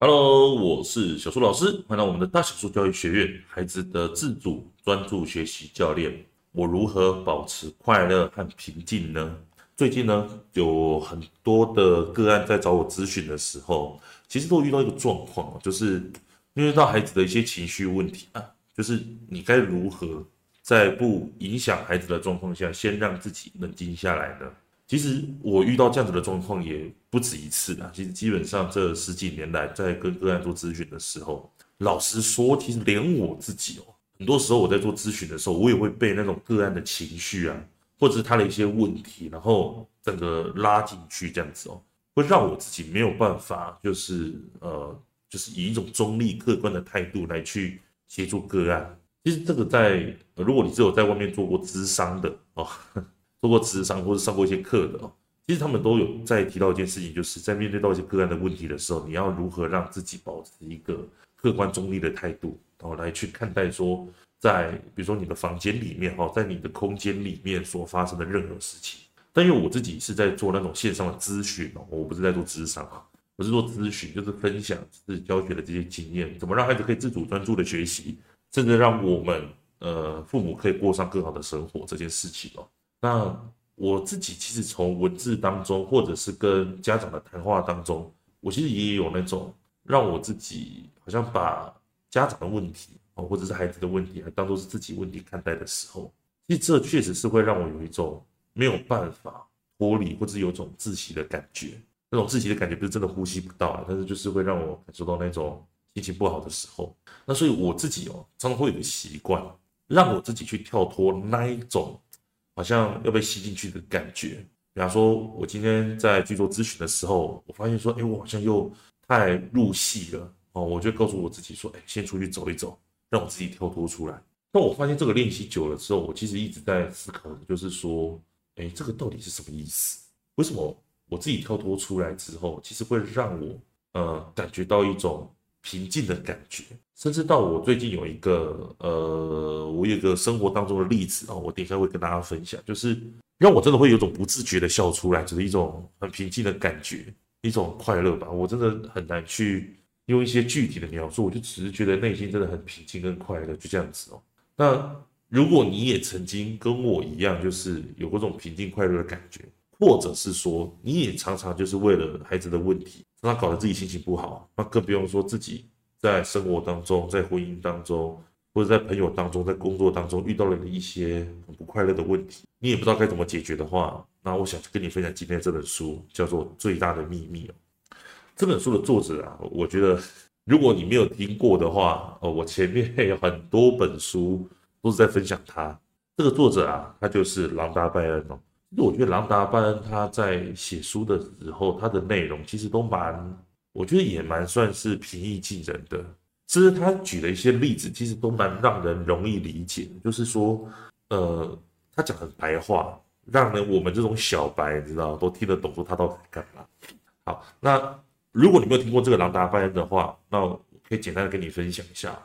Hello，我是小树老师，欢迎来到我们的大小树教育学院，孩子的自主专注学习教练。我如何保持快乐和平静呢？最近呢，有很多的个案在找我咨询的时候，其实都遇到一个状况，就是面对到孩子的一些情绪问题啊，就是你该如何在不影响孩子的状况下，先让自己冷静下来呢？其实我遇到这样子的状况也不止一次了。其实基本上这十几年来，在跟个案做咨询的时候，老实说，其实连我自己哦，很多时候我在做咨询的时候，我也会被那种个案的情绪啊，或者是他的一些问题，然后整个拉进去这样子哦，会让我自己没有办法，就是呃，就是以一种中立客观的态度来去协助个案。其实这个在，如果你只有在外面做过咨商的哦。做过咨商或者上过一些课的哦，其实他们都有在提到一件事情，就是在面对到一些个案的问题的时候，你要如何让自己保持一个客观中立的态度，然后来去看待说，在比如说你的房间里面哈，在你的空间里面所发生的任何事情。但因为我自己是在做那种线上的咨询哦，我不是在做咨商啊，我是做咨询，就是分享是教学的这些经验，怎么让孩子可以自主专注的学习，甚至让我们呃父母可以过上更好的生活这件事情哦。那我自己其实从文字当中，或者是跟家长的谈话当中，我其实也有那种让我自己好像把家长的问题哦，或者是孩子的问题，还当做是自己问题看待的时候，其实这确实是会让我有一种没有办法脱离，或者有种窒息的感觉。那种窒息的感觉不是真的呼吸不到啊，但是就是会让我感受到那种心情不好的时候。那所以我自己哦，常常会有个习惯，让我自己去跳脱那一种。好像要被吸进去的感觉。比方说，我今天在去做咨询的时候，我发现说，哎，我好像又太入戏了哦。我就告诉我自己说，哎，先出去走一走，让我自己跳脱出来。那我发现这个练习久了之后，我其实一直在思考的就是说，哎，这个到底是什么意思？为什么我自己跳脱出来之后，其实会让我呃感觉到一种平静的感觉？甚至到我最近有一个呃，我有一个生活当中的例子啊，我等一下会跟大家分享，就是让我真的会有种不自觉的笑出来，就是一种很平静的感觉，一种快乐吧。我真的很难去用一些具体的描述，我就只是觉得内心真的很平静跟快乐，就这样子哦。那如果你也曾经跟我一样，就是有过这种平静快乐的感觉，或者是说你也常常就是为了孩子的问题，让他搞得自己心情不好，那更不用说自己。在生活当中，在婚姻当中，或者在朋友当中，在工作当中遇到了一些很不快乐的问题，你也不知道该怎么解决的话，那我想跟你分享今天这本书，叫做《最大的秘密》。这本书的作者啊，我觉得如果你没有听过的话，哦，我前面 有很多本书都是在分享他。这个作者啊，他就是朗达·拜恩哦。其实我觉得朗达·拜恩他在写书的时候，他的内容其实都蛮。我觉得也蛮算是平易近人的，其实他举的一些例子，其实都蛮让人容易理解。就是说，呃，他讲很白话，让人我们这种小白，你知道，都听得懂说他到底在干嘛。好，那如果你没有听过这个朗达·拜恩的话，那我可以简单的跟你分享一下。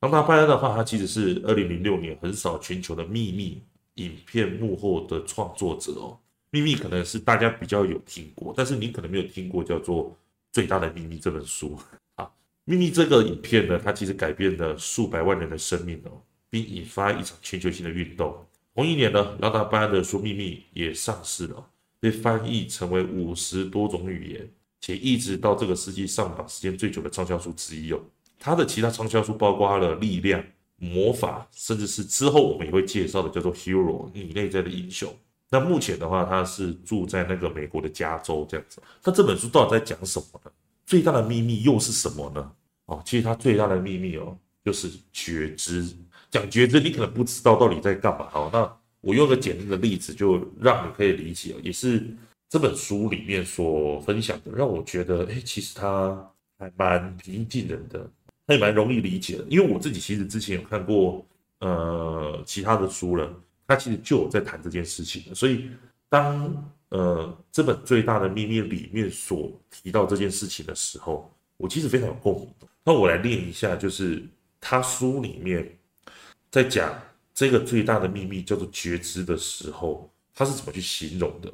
朗达·拜恩的话，他其实是二零零六年横扫全球的秘密影片幕后的创作者哦。秘密可能是大家比较有听过，但是你可能没有听过叫做。最大的秘密这本书啊，秘密这个影片呢，它其实改变了数百万人的生命哦，并引发一场全球性的运动。同一年呢，朗达·班的书《秘密》也上市了，被翻译成为五十多种语言，且一直到这个世纪上榜时间最久的畅销书之一哦。它的其他畅销书包括了《力量》、《魔法》，甚至是之后我们也会介绍的叫做《Hero》，你内在的英雄。那目前的话，他是住在那个美国的加州这样子。那这本书到底在讲什么呢？最大的秘密又是什么呢？哦，其实他最大的秘密哦，就是觉知。讲觉知，你可能不知道到底在干嘛。哦，那我用个简单的例子，就让你可以理解，也是这本书里面所分享的，让我觉得，哎，其实他还蛮平易近人的，他也蛮容易理解的。因为我自己其实之前有看过呃其他的书了。他其实就有在谈这件事情，所以当呃这本最大的秘密里面所提到这件事情的时候，我其实非常有共鸣。那我来念一下，就是他书里面在讲这个最大的秘密叫做觉知的时候，他是怎么去形容的？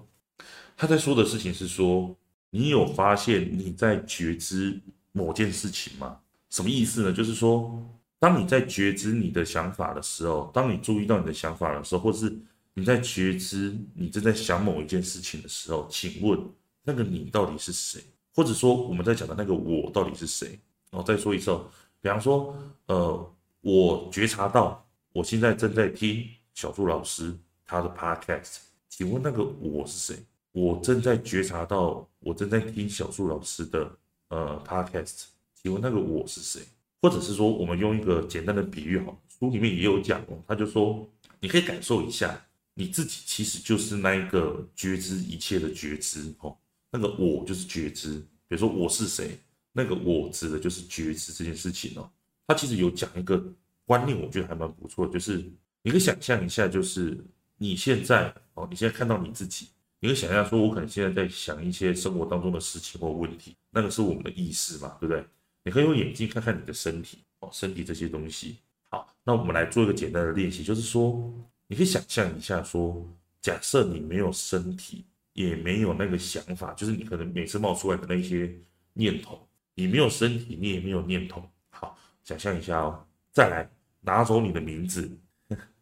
他在说的事情是说，你有发现你在觉知某件事情吗？什么意思呢？就是说，当你在觉知你的想法的时候，当你注意到你的想法的时候，或是你在觉知你正在想某一件事情的时候，请问那个你到底是谁？或者说我们在讲的那个我到底是谁？我再说一次哦，比方说，呃，我觉察到我现在正在听小树老师他的 podcast，请问那个我是谁？我正在觉察到我正在听小树老师的呃 podcast。请问那个我是谁？或者是说，我们用一个简单的比喻，哈，书里面也有讲哦，他就说，你可以感受一下，你自己其实就是那一个觉知一切的觉知，哦，那个我就是觉知。比如说我是谁，那个我指的就是觉知这件事情哦。他其实有讲一个观念，我觉得还蛮不错，就是你可以想象一下，就是你现在哦，你现在看到你自己，你可以想象说，我可能现在在想一些生活当中的事情或问题，那个是我们的意识嘛，对不对？你可以用眼睛看看你的身体哦，身体这些东西。好，那我们来做一个简单的练习，就是说，你可以想象一下，说，假设你没有身体，也没有那个想法，就是你可能每次冒出来的那些念头，你没有身体，你也没有念头。好，想象一下哦，再来拿走你的名字，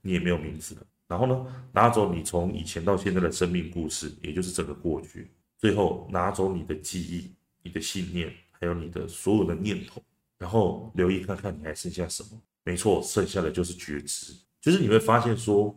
你也没有名字了。然后呢，拿走你从以前到现在的生命故事，也就是整个过去。最后拿走你的记忆，你的信念。还有你的所有的念头，然后留意看看你还剩下什么？没错，剩下的就是觉知。就是你会发现说，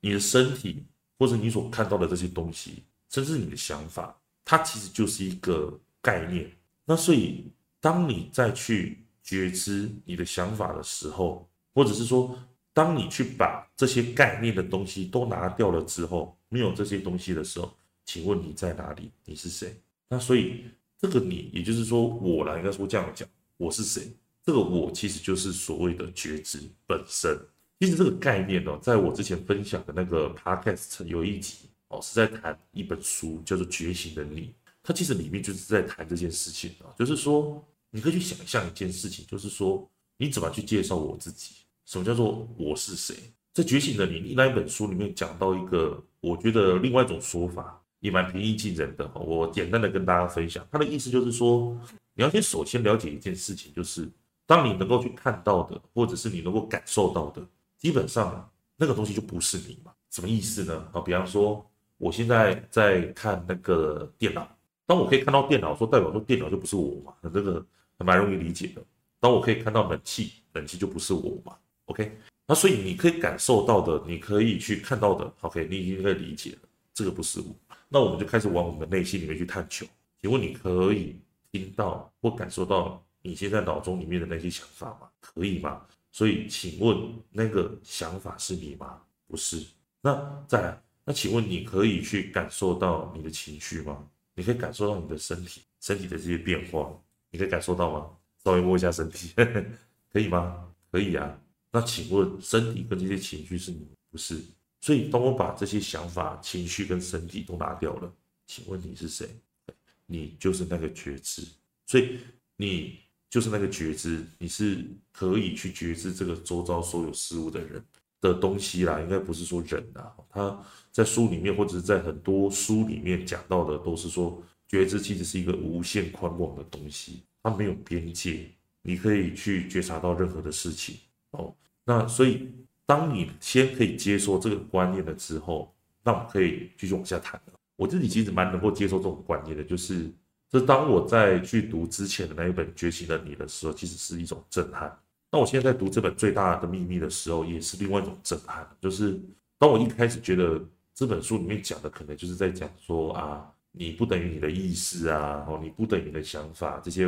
你的身体或者你所看到的这些东西，甚至你的想法，它其实就是一个概念。那所以，当你再去觉知你的想法的时候，或者是说，当你去把这些概念的东西都拿掉了之后，没有这些东西的时候，请问你在哪里？你是谁？那所以。这个你，也就是说我啦，应该说这样讲，我是谁？这个我其实就是所谓的觉知本身。其实这个概念呢，在我之前分享的那个 podcast 有一集哦，是在谈一本书，叫做《觉醒的你》。它其实里面就是在谈这件事情啊，就是说你可以去想象一件事情，就是说你怎么去介绍我自己？什么叫做我是谁？在《觉醒的你》那一本书里面讲到一个，我觉得另外一种说法。也蛮平易近人的，我简单的跟大家分享，他的意思就是说，你要先首先了解一件事情，就是当你能够去看到的，或者是你能够感受到的，基本上那个东西就不是你嘛。什么意思呢？啊，比方说我现在在看那个电脑，当我可以看到电脑，说代表说电脑就不是我嘛，那这个还蛮容易理解的。当我可以看到冷气，冷气就不是我嘛。OK，那所以你可以感受到的，你可以去看到的，OK，你已经可以理解了，这个不是我。那我们就开始往我们的内心里面去探求。请问你可以听到或感受到你现在脑中里面的那些想法吗？可以吗？所以，请问那个想法是你吗？不是。那再来，那请问你可以去感受到你的情绪吗？你可以感受到你的身体，身体的这些变化，你可以感受到吗？稍微摸一下身体，可以吗？可以啊。那请问身体跟这些情绪是你？不是。所以，当我把这些想法、情绪跟身体都拿掉了，请问你是谁？你就是那个觉知。所以，你就是那个觉知，你是可以去觉知这个周遭所有事物的人的东西啦。应该不是说人呐，他在书里面或者是在很多书里面讲到的，都是说觉知其实是一个无限宽广的东西，它没有边界，你可以去觉察到任何的事情哦。那所以。当你先可以接受这个观念了之后，那我们可以继续往下谈了。我自己其实蛮能够接受这种观念的，就是这当我在去读之前的那一本《觉醒的你》的时候，其实是一种震撼。那我现在在读这本《最大的秘密》的时候，也是另外一种震撼。就是当我一开始觉得这本书里面讲的可能就是在讲说啊，你不等于你的意识啊，哦，你不等于你的想法，这些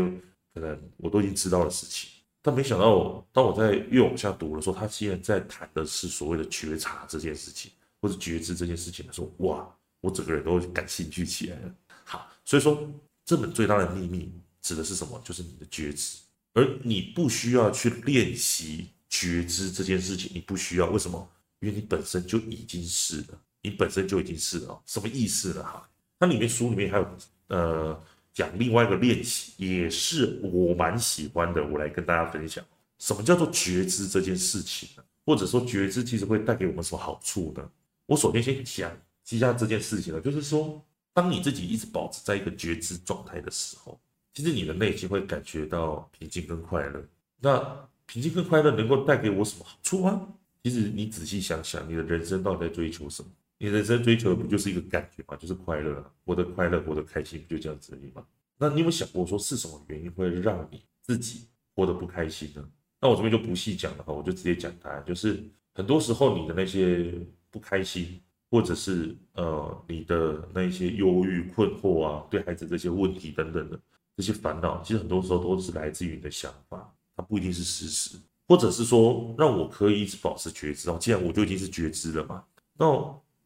可能我都已经知道的事情。但没想到，当我在越往下读的时候，他竟然在谈的是所谓的觉察这件事情，或者觉知这件事情的时候，哇，我整个人都感兴趣起来了。好，所以说这本最大的秘密指的是什么？就是你的觉知，而你不需要去练习觉知这件事情，你不需要。为什么？因为你本身就已经是了，你本身就已经是了。什么意思呢？哈，它里面书里面还有呃。讲另外一个练习，也是我蛮喜欢的，我来跟大家分享，什么叫做觉知这件事情呢？或者说觉知其实会带给我们什么好处呢？我首先先讲一下这件事情呢，就是说，当你自己一直保持在一个觉知状态的时候，其实你的内心会感觉到平静跟快乐。那平静跟快乐能够带给我什么好处吗？其实你仔细想想，你的人生到底在追求什么？你人生追求的不就是一个感觉吗？就是快乐，活得快乐，活得开心，不就这样子而已吗？那你有没有想过说是什么原因会让你自己活得不开心呢？那我这边就不细讲了哈，我就直接讲答案，就是很多时候你的那些不开心，或者是呃你的那些忧郁、困惑啊，对孩子这些问题等等的这些烦恼，其实很多时候都是来自于你的想法，它不一定是事实，或者是说让我可以一直保持觉知哦，既然我就已经是觉知了嘛，那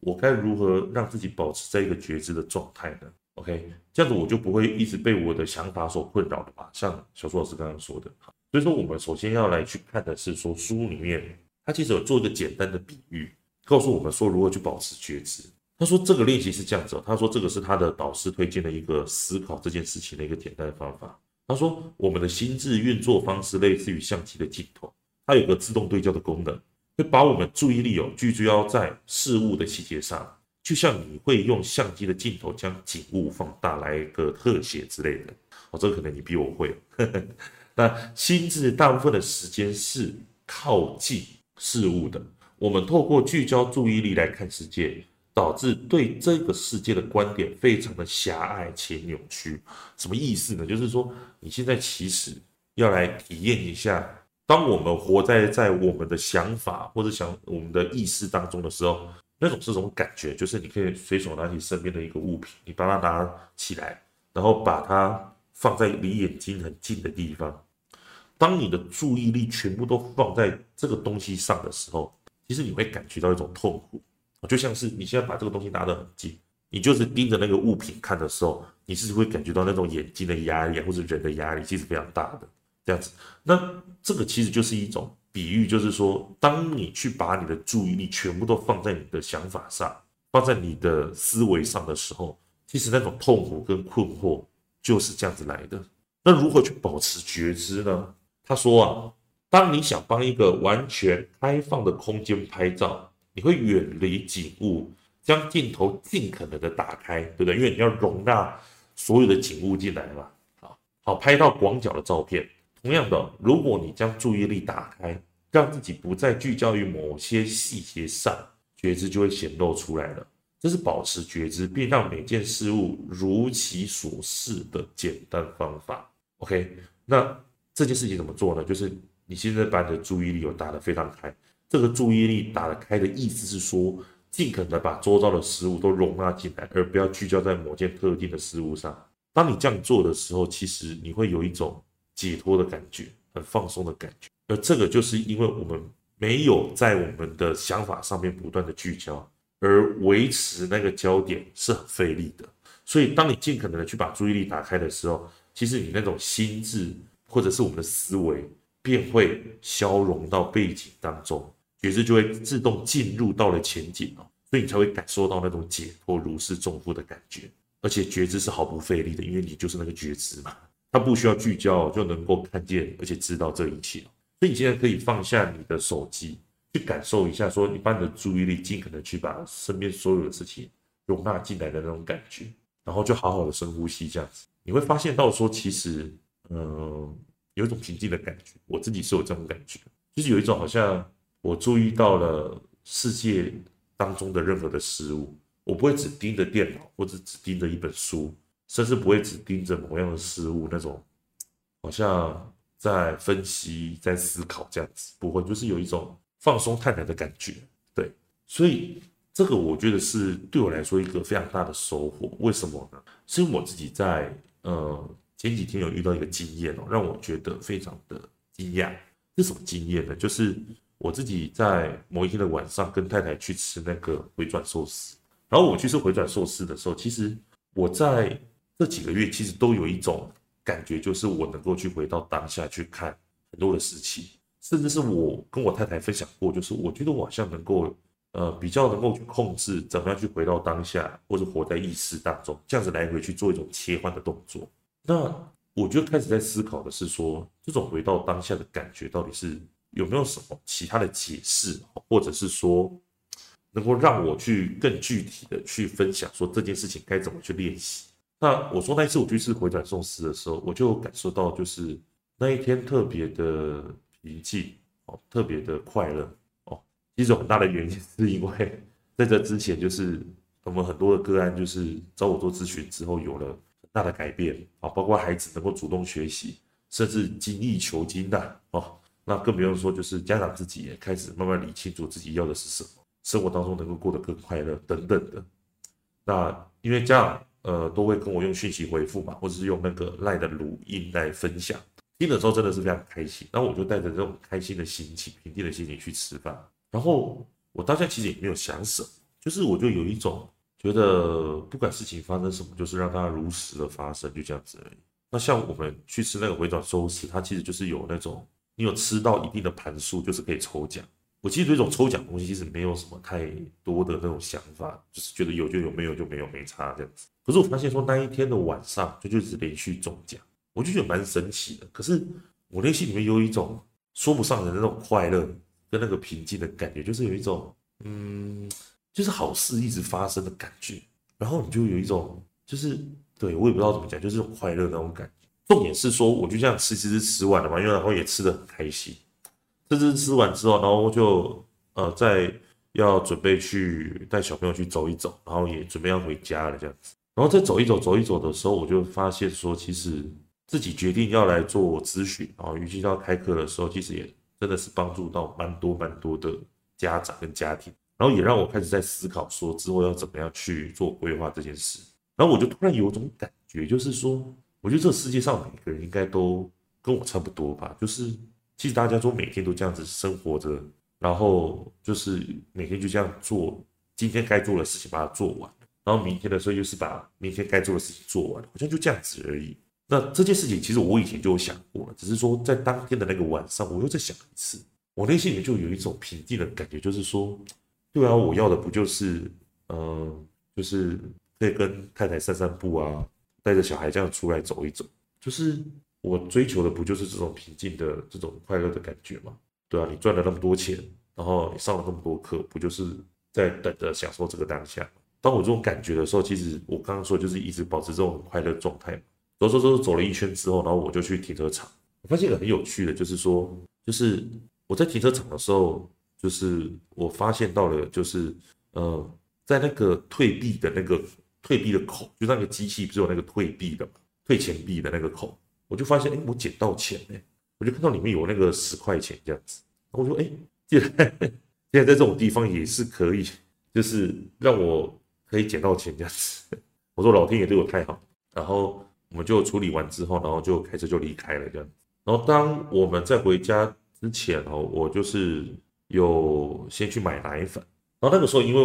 我该如何让自己保持在一个觉知的状态呢？OK，这样子我就不会一直被我的想法所困扰的嘛。像小苏老师刚刚说的，所以说我们首先要来去看的是说书里面他其实有做一个简单的比喻，告诉我们说如何去保持觉知。他说这个练习是这样子，他说这个是他的导师推荐的一个思考这件事情的一个简单的方法。他说我们的心智运作方式类似于相机的镜头，它有个自动对焦的功能，会把我们注意力哦聚焦在事物的细节上。就像你会用相机的镜头将景物放大来一个特写之类的，哦，这可能你比我会。那心智大部分的时间是靠近事物的，我们透过聚焦注意力来看世界，导致对这个世界的观点非常的狭隘且扭曲。什么意思呢？就是说你现在其实要来体验一下，当我们活在在我们的想法或者想我们的意识当中的时候。那种是种感觉，就是你可以随手拿起身边的一个物品，你把它拿起来，然后把它放在离眼睛很近的地方。当你的注意力全部都放在这个东西上的时候，其实你会感觉到一种痛苦，就像是你现在把这个东西拿得很近，你就是盯着那个物品看的时候，你是会感觉到那种眼睛的压力或者人的压力，其实非常大的这样子。那这个其实就是一种。比喻就是说，当你去把你的注意力全部都放在你的想法上，放在你的思维上的时候，其实那种痛苦跟困惑就是这样子来的。那如何去保持觉知呢？他说啊，当你想帮一个完全开放的空间拍照，你会远离景物，将镜头尽可能的打开，对不对？因为你要容纳所有的景物进来嘛，好，好拍到广角的照片。同样的，如果你将注意力打开，让自己不再聚焦于某些细节上，觉知就会显露出来了。这是保持觉知并让每件事物如其所是的简单方法。OK，那这件事情怎么做呢？就是你现在把你的注意力有打得非常开。这个注意力打得开的意思是说，尽可能把周遭的事物都容纳进来，而不要聚焦在某件特定的事物上。当你这样做的时候，其实你会有一种。解脱的感觉，很放松的感觉，而这个就是因为我们没有在我们的想法上面不断的聚焦，而维持那个焦点是很费力的。所以，当你尽可能的去把注意力打开的时候，其实你那种心智或者是我们的思维便会消融到背景当中，觉知就会自动进入到了前景哦，所以你才会感受到那种解脱如释重负的感觉，而且觉知是毫不费力的，因为你就是那个觉知嘛。他不需要聚焦就能够看见，而且知道这一切。所以你现在可以放下你的手机，去感受一下，说你把你的注意力尽可能去把身边所有的事情容纳进来的那种感觉，然后就好好的深呼吸，这样子你会发现到说，其实，嗯、有一种平静的感觉。我自己是有这种感觉，就是有一种好像我注意到了世界当中的任何的事物，我不会只盯着电脑，或者只盯着一本书。甚至不会只盯着某样的事物，那种好像在分析、在思考这样子，不会，就是有一种放松、泰然的感觉。对，所以这个我觉得是对我来说一个非常大的收获。为什么呢？是因为我自己在呃前几天有遇到一个经验哦，让我觉得非常的惊讶。是什么经验呢？就是我自己在某一天的晚上跟太太去吃那个回转寿司，然后我去吃回转寿司的时候，其实我在这几个月其实都有一种感觉，就是我能够去回到当下去看很多的事情，甚至是我跟我太太分享过，就是我觉得我好像能够，呃，比较能够去控制怎么样去回到当下，或者活在意识当中，这样子来回去做一种切换的动作。那我就开始在思考的是说，这种回到当下的感觉到底是有没有什么其他的解释，或者是说能够让我去更具体的去分享说这件事情该怎么去练习。那我说那一次我去吃回转寿司的时候，我就感受到就是那一天特别的平静哦，特别的快乐哦。其实很大的原因是因为 在这之前，就是我们很多的个案就是找我做咨询之后有了很大的改变啊，包括孩子能够主动学习，甚至精益求精的哦。那更不用说就是家长自己也开始慢慢理清楚自己要的是什么。生活当中能够过得更快乐等等的，那因为这样，呃，都会跟我用讯息回复嘛，或者是用那个赖的录音来分享，听的时候真的是非常开心。那我就带着这种开心的心情、平静的心情去吃饭。然后我当下其实也没有想什么，就是我就有一种觉得，不管事情发生什么，就是让它如实的发生，就这样子而已。那像我们去吃那个回转寿司，它其实就是有那种，你有吃到一定的盘数，就是可以抽奖。我其实对这种抽奖东西其实没有什么太多的那种想法，就是觉得有就有，没有就没有，没差这样子。可是我发现说那一天的晚上就就是连续中奖，我就觉得蛮神奇的。可是我内心里面有一种说不上的那种快乐跟那个平静的感觉，就是有一种嗯，就是好事一直发生的感觉。然后你就有一种就是对我也不知道怎么讲，就是这种快乐那种感觉。重点是说，我就这样吃吃吃吃完了嘛，因为然后也吃的很开心。这次吃完之后，然后就呃，再要准备去带小朋友去走一走，然后也准备要回家了这样子。然后再走一走、走一走的时候，我就发现说，其实自己决定要来做咨询，然后预计要开课的时候，其实也真的是帮助到蛮多蛮多的家长跟家庭，然后也让我开始在思考说之后要怎么样去做规划这件事。然后我就突然有种感觉，就是说，我觉得这世界上每个人应该都跟我差不多吧，就是。其实大家都每天都这样子生活着，然后就是每天就这样做今天该做的事情，把它做完，然后明天的时候又是把明天该做的事情做完，好像就这样子而已。那这件事情其实我以前就有想过，只是说在当天的那个晚上，我又再想一次，我内心里面就有一种平静的感觉，就是说，对啊，我要的不就是，嗯、就是可以跟太太散散步啊，带着小孩这样出来走一走，就是。我追求的不就是这种平静的这种快乐的感觉吗？对啊，你赚了那么多钱，然后你上了那么多课，不就是在等着享受这个当下？当我这种感觉的时候，其实我刚刚说就是一直保持这种很快乐状态。走走走走了一圈之后，然后我就去停车场，我发现一个很有趣的，就是说，就是我在停车场的时候，就是我发现到了，就是呃，在那个退币的那个退币的口，就那个机器不是有那个退币的，退钱币的那个口。我就发现，哎，我捡到钱哎，我就看到里面有那个十块钱这样子，我说，哎，既然现在在这种地方也是可以，就是让我可以捡到钱这样子，我说老天爷对我太好，然后我们就处理完之后，然后就开车就离开了这样子，然后当我们在回家之前哦，我就是有先去买奶粉，然后那个时候因为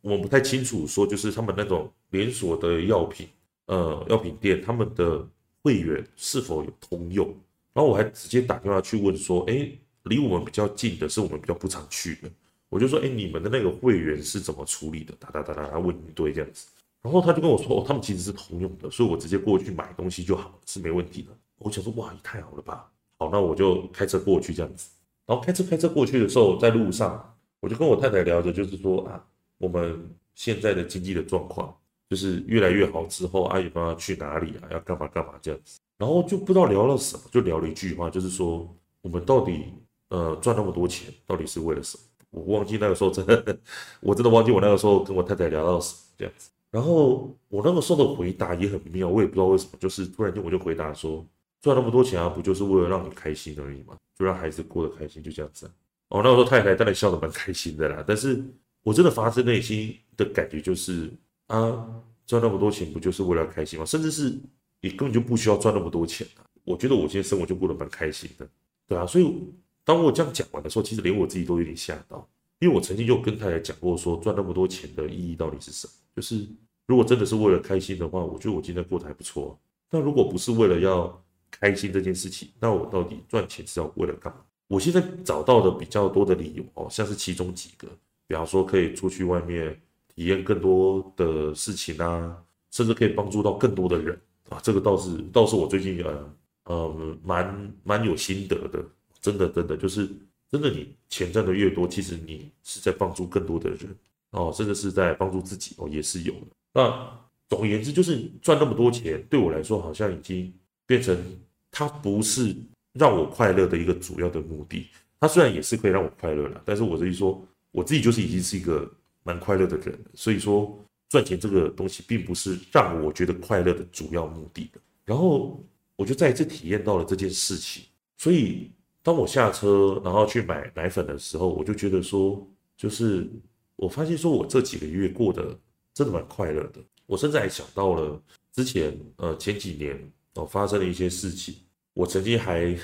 我们不太清楚说，就是他们那种连锁的药品，呃，药品店他们的。会员是否有通用？然后我还直接打电话去问说：“哎，离我们比较近的是我们比较不常去的。”我就说：“哎，你们的那个会员是怎么处理的？”哒哒哒哒，问一堆这样子。然后他就跟我说：“哦，他们其实是通用的，所以我直接过去买东西就好，是没问题的。”我想说：“哇，也太好了吧！”好，那我就开车过去这样子。然后开车开车过去的时候，在路上我就跟我太太聊着，就是说啊，我们现在的经济的状况。就是越来越好之后，阿姨妈要去哪里啊？要干嘛干嘛这样子，然后就不知道聊了什么，就聊了一句话，就是说我们到底呃赚那么多钱，到底是为了什么？我忘记那个时候真的，我真的忘记我那个时候跟我太太聊到什么这样子。然后我那个时候的回答也很妙，我也不知道为什么，就是突然间我就回答说，赚那么多钱啊，不就是为了让你开心而已吗？就让孩子过得开心，就这样子。哦，那个时候太太当然笑得蛮开心的啦，但是我真的发自内心的感觉就是。啊，赚那么多钱不就是为了开心吗？甚至是你根本就不需要赚那么多钱啊。我觉得我今天生活就过得蛮开心的，对啊。所以当我这样讲完的时候，其实连我自己都有点吓到，因为我曾经就跟太太讲过，说赚那么多钱的意义到底是什么？就是如果真的是为了开心的话，我觉得我今天过得还不错。那如果不是为了要开心这件事情，那我到底赚钱是要为了干嘛？我现在找到的比较多的理由哦，像是其中几个，比方说可以出去外面。体验更多的事情啊，甚至可以帮助到更多的人啊，这个倒是倒是我最近呃呃蛮蛮有心得的，真的真的就是真的，你钱赚的越多，其实你是在帮助更多的人哦，甚至是在帮助自己哦，也是有的。那总而言之，就是赚那么多钱对我来说，好像已经变成它不是让我快乐的一个主要的目的。它虽然也是可以让我快乐了，但是我这一说，我自己就是已经是一个蛮快乐的人，所以说赚钱这个东西并不是让我觉得快乐的主要目的的。然后我就再一次体验到了这件事情，所以当我下车然后去买奶粉的时候，我就觉得说，就是我发现说我这几个月过得真的蛮快乐的。我甚至还想到了之前呃前几年哦发生的一些事情，我曾经还。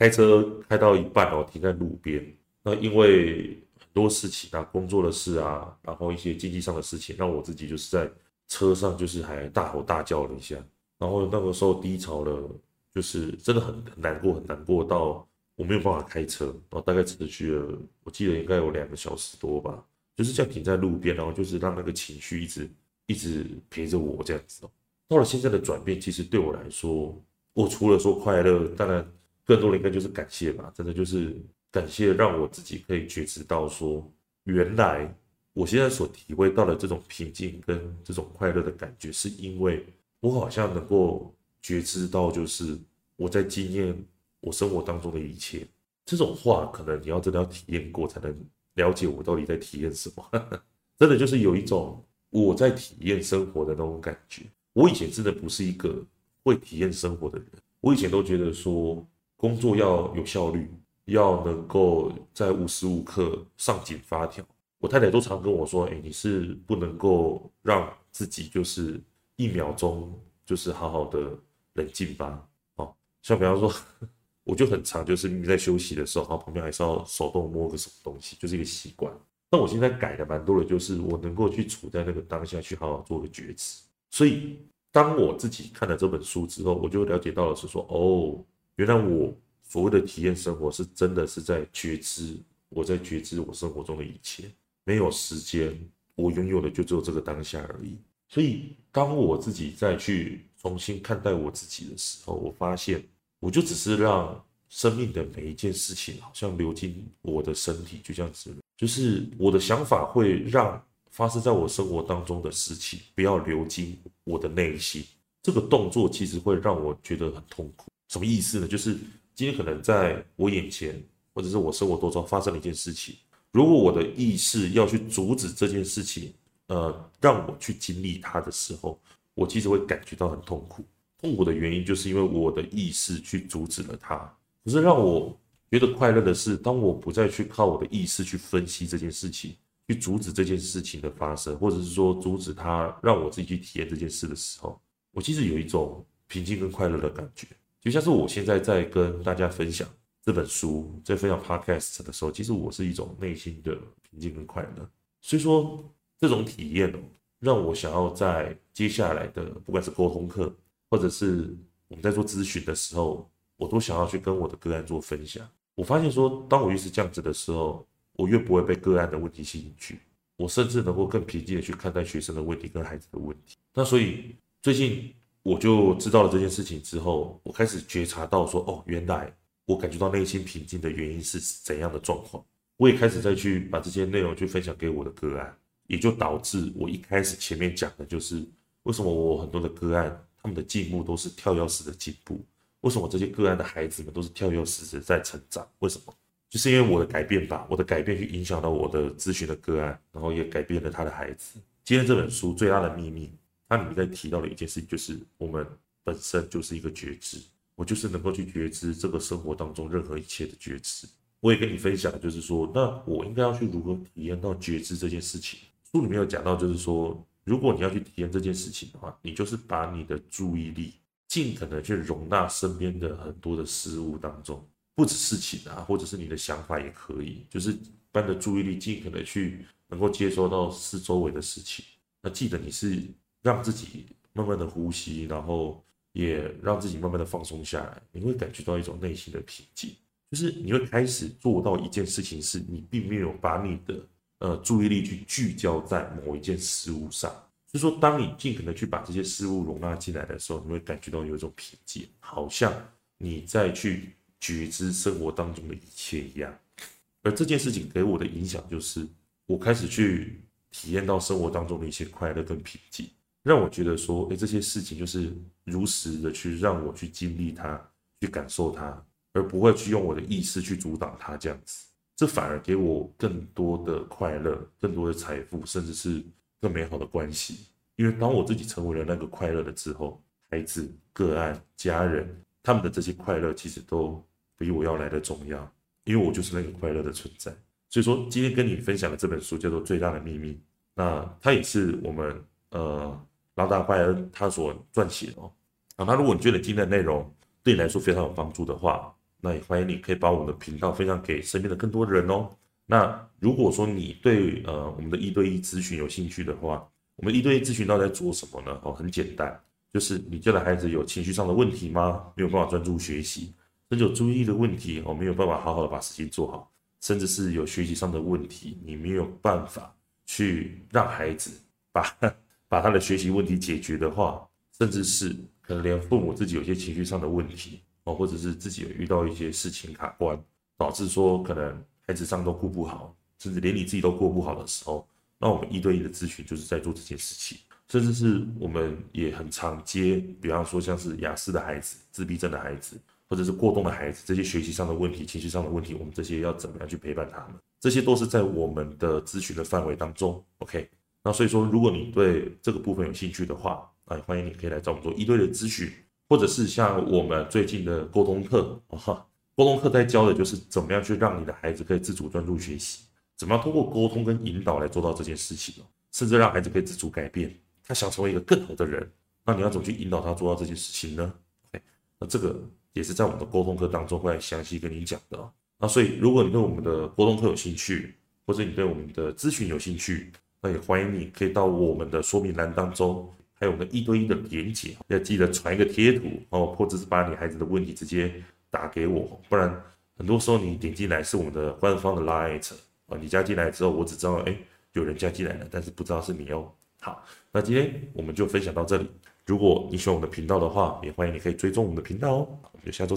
开车开到一半哦，停在路边。那因为多事情啊，工作的事啊，然后一些经济上的事情，让我自己就是在车上就是还大吼大叫了一下。然后那个时候低潮了，就是真的很难过，很难过到我没有办法开车。然后大概持续了，我记得应该有两个小时多吧，就是这样停在路边，然后就是让那个情绪一直一直陪着我这样子。到了现在的转变，其实对我来说，我除了说快乐，当然。更多的应该就是感谢吧，真的就是感谢，让我自己可以觉知到说，原来我现在所体会到的这种平静跟这种快乐的感觉，是因为我好像能够觉知到，就是我在经验我生活当中的一切。这种话可能你要真的要体验过，才能了解我到底在体验什么。真的就是有一种我在体验生活的那种感觉。我以前真的不是一个会体验生活的人，我以前都觉得说。工作要有效率，要能够在无时无刻上紧发条。我太太都常跟我说：“哎，你是不能够让自己就是一秒钟就是好好的冷静吧？”哦，像比方说，我就很常就是你在休息的时候，然后旁边还是要手动摸个什么东西，就是一个习惯。但我现在改的蛮多的，就是我能够去处在那个当下，去好好做个觉知。所以，当我自己看了这本书之后，我就了解到了是说，哦。原来我所谓的体验生活，是真的是在觉知，我在觉知我生活中的一切。没有时间，我拥有的就只有这个当下而已。所以，当我自己再去重新看待我自己的时候，我发现，我就只是让生命的每一件事情，好像流进我的身体，就这样子。就是我的想法会让发生在我生活当中的事情，不要流进我的内心。这个动作其实会让我觉得很痛苦。什么意思呢？就是今天可能在我眼前，或者是我生活当中发生了一件事情，如果我的意识要去阻止这件事情，呃，让我去经历它的时候，我其实会感觉到很痛苦。痛苦的原因就是因为我的意识去阻止了它。可是让我觉得快乐的是，当我不再去靠我的意识去分析这件事情，去阻止这件事情的发生，或者是说阻止它，让我自己去体验这件事的时候，我其实有一种平静跟快乐的感觉。就像是我现在在跟大家分享这本书，在分享 Podcast 的时候，其实我是一种内心的平静跟快乐。所以说，这种体验哦，让我想要在接下来的不管是沟通课，或者是我们在做咨询的时候，我都想要去跟我的个案做分享。我发现说，当我越是这样子的时候，我越不会被个案的问题吸引去，我甚至能够更平静的去看待学生的问题跟孩子的问题。那所以最近。我就知道了这件事情之后，我开始觉察到说，哦，原来我感觉到内心平静的原因是怎样的状况。我也开始再去把这些内容去分享给我的个案，也就导致我一开始前面讲的就是为什么我很多的个案他们的进步都是跳跃式的进步，为什么这些个案的孩子们都是跳跃式的在成长？为什么？就是因为我的改变吧，我的改变去影响到我的咨询的个案，然后也改变了他的孩子。今天这本书最大的秘密。它里面在提到的一件事情，就是我们本身就是一个觉知，我就是能够去觉知这个生活当中任何一切的觉知。我也跟你分享，就是说，那我应该要去如何体验到觉知这件事情？书里面有讲到，就是说，如果你要去体验这件事情的话，你就是把你的注意力尽可能去容纳身边的很多的事物当中，不止事情啊，或者是你的想法也可以，就是把你的注意力尽可能去能够接收到四周围的事情。那记得你是。让自己慢慢的呼吸，然后也让自己慢慢的放松下来，你会感觉到一种内心的平静，就是你会开始做到一件事情，是你并没有把你的呃注意力去聚焦在某一件事物上，就是说，当你尽可能去把这些事物容纳进来的时候，你会感觉到有一种平静，好像你在去觉知生活当中的一切一样。而这件事情给我的影响就是，我开始去体验到生活当中的一些快乐跟平静。让我觉得说，哎，这些事情就是如实的去让我去经历它，去感受它，而不会去用我的意识去阻挡它这样子。这反而给我更多的快乐，更多的财富，甚至是更美好的关系。因为当我自己成为了那个快乐的之后，孩子、个案、家人，他们的这些快乐其实都比我要来的重要，因为我就是那个快乐的存在。所以说，今天跟你分享的这本书叫做《最大的秘密》，那它也是我们呃朗达·拜恩他所撰写的哦。那如果你觉得今天的内容对你来说非常有帮助的话，那也欢迎你可以把我们的频道分享给身边的更多人哦。那如果说你对呃我们的一对一咨询有兴趣的话，我们一对一咨询到底在做什么呢？哦，很简单，就是你家的孩子有情绪上的问题吗？没有办法专注学习，甚至有注意力的问题哦，没有办法好好的把事情做好，甚至是有学习上的问题，你没有办法去让孩子把把他的学习问题解决的话，甚至是可能连父母自己有些情绪上的问题哦。或者是自己有遇到一些事情卡关，导致说可能孩子上都顾不好，甚至连你自己都过不好的时候，那我们一对一的咨询就是在做这件事情。甚至是我们也很常接，比方说像是雅思的孩子、自闭症的孩子，或者是过动的孩子，这些学习上的问题、情绪上的问题，我们这些要怎么样去陪伴他们？这些都是在我们的咨询的范围当中。OK，那所以说，如果你对这个部分有兴趣的话，啊，欢迎你可以来找我们做一对一的咨询。或者是像我们最近的沟通课，哈，沟通课在教的就是怎么样去让你的孩子可以自主专注学习，怎么样通过沟通跟引导来做到这件事情，甚至让孩子可以自主改变，他想成为一个更好的人，那你要怎么去引导他做到这件事情呢？OK，那这个也是在我们的沟通课当中会详细跟你讲的。那所以如果你对我们的沟通课有兴趣，或者你对我们的咨询有兴趣，那也欢迎你可以到我们的说明栏当中。还有我们一对一的连结，要记得传一个贴图哦，或者是把你孩子的问题直接打给我，不然很多时候你点进来是我们的官方的 Line 啊，你加进来之后，我只知道哎有人加进来了，但是不知道是你哦。好，那今天我们就分享到这里。如果你喜欢我们的频道的话，也欢迎你可以追踪我们的频道哦。我们就下周再。